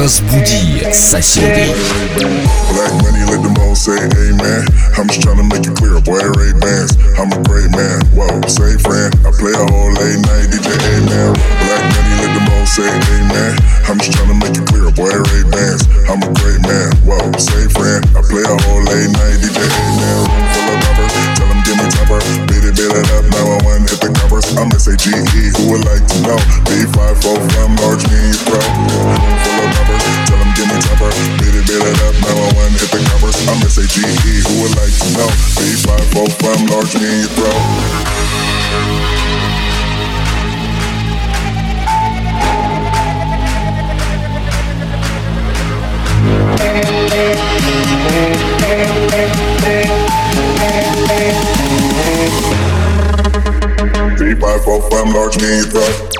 Разбуди соседей. Black money, let them all say amen. I'm just trying to make it clear, boy, Ray Bans. I'm a great man, whoa, friend. I play a whole late night, DJ, amen. Black money, let them all say amen. I'm just trying to make it clear, boy, Ray Three, five, four, five, large, me, bro.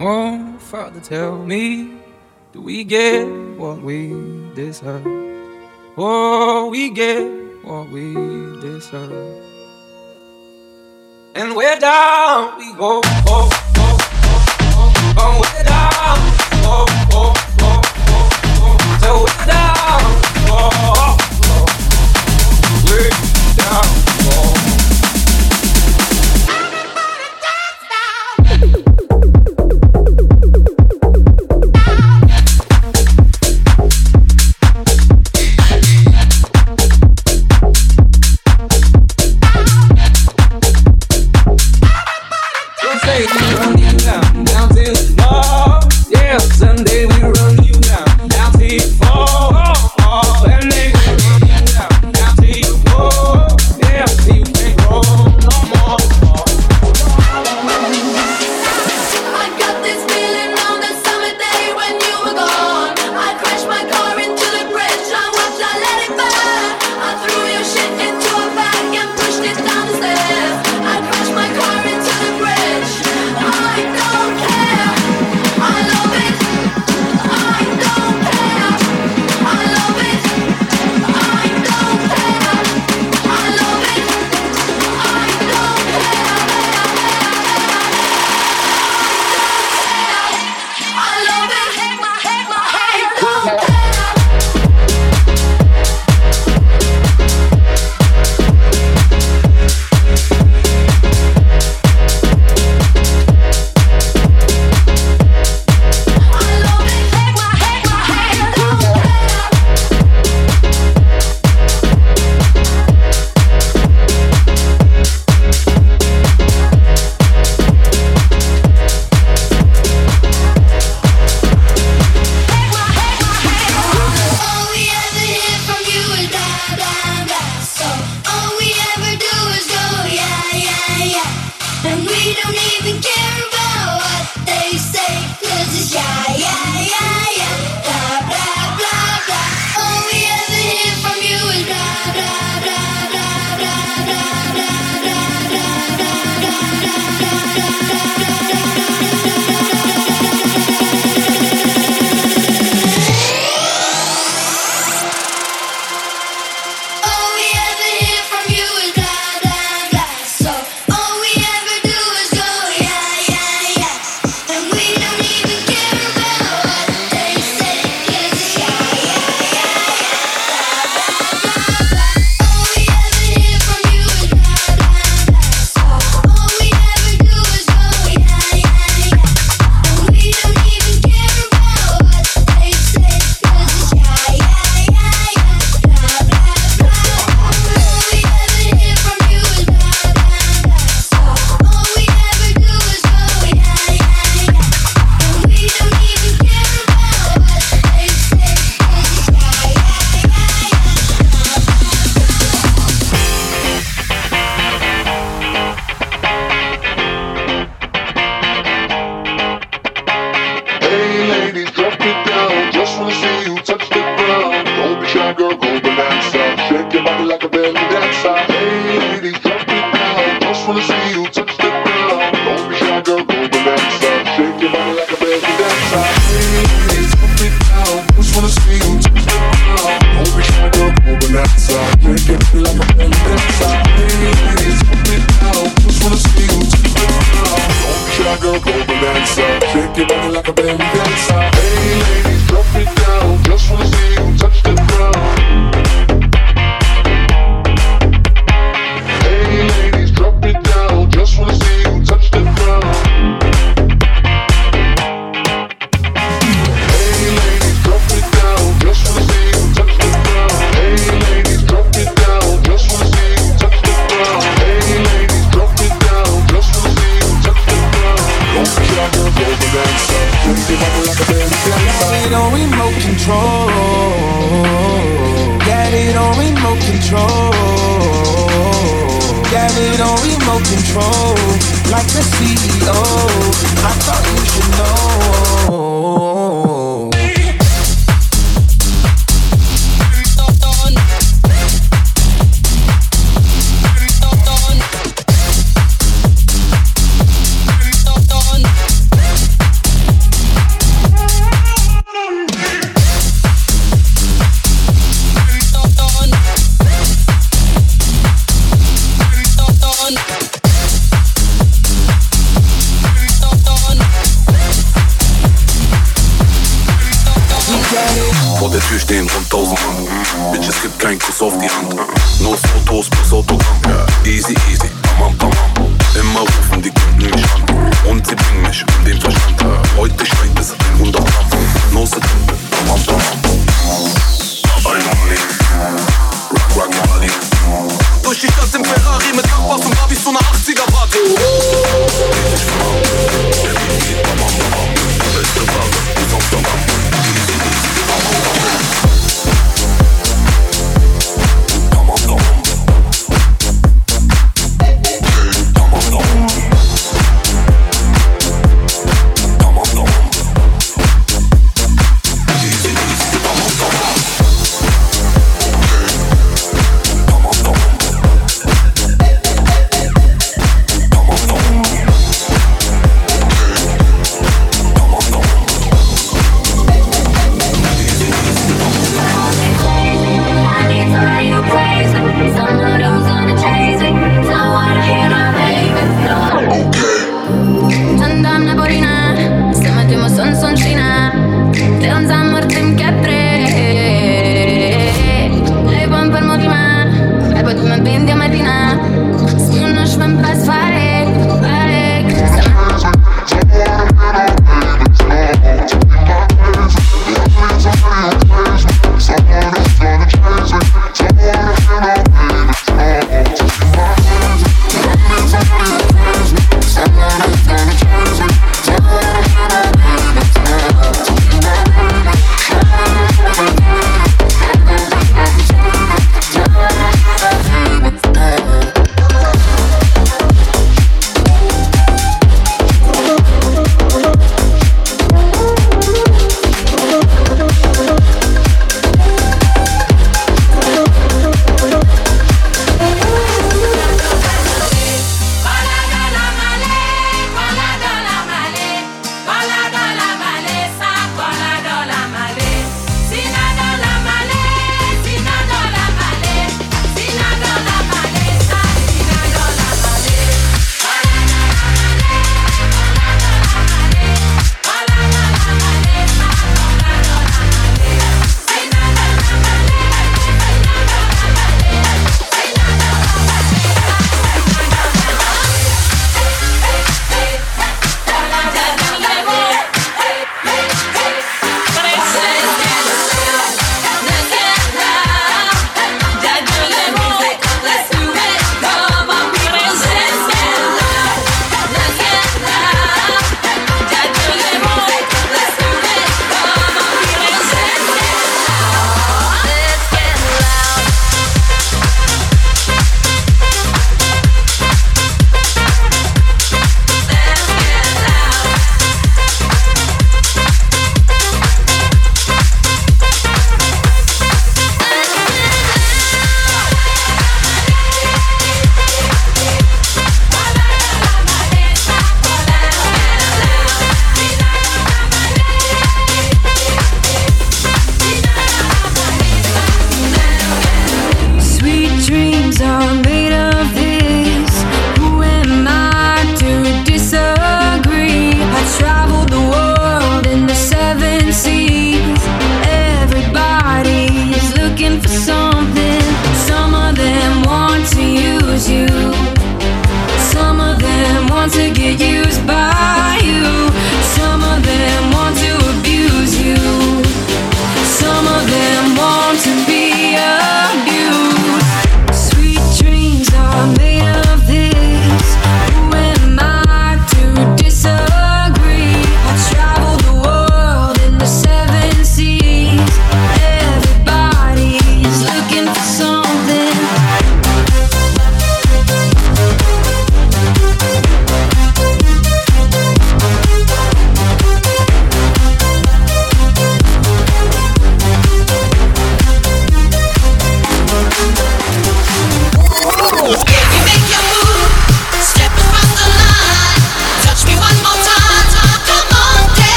Oh, Father, tell me, do we get what we deserve? Oh, we get what we deserve. And we're down we go, oh, oh, oh, oh, oh, where down, oh, oh, oh, oh, oh, so where down, oh, oh, oh, where down fall control.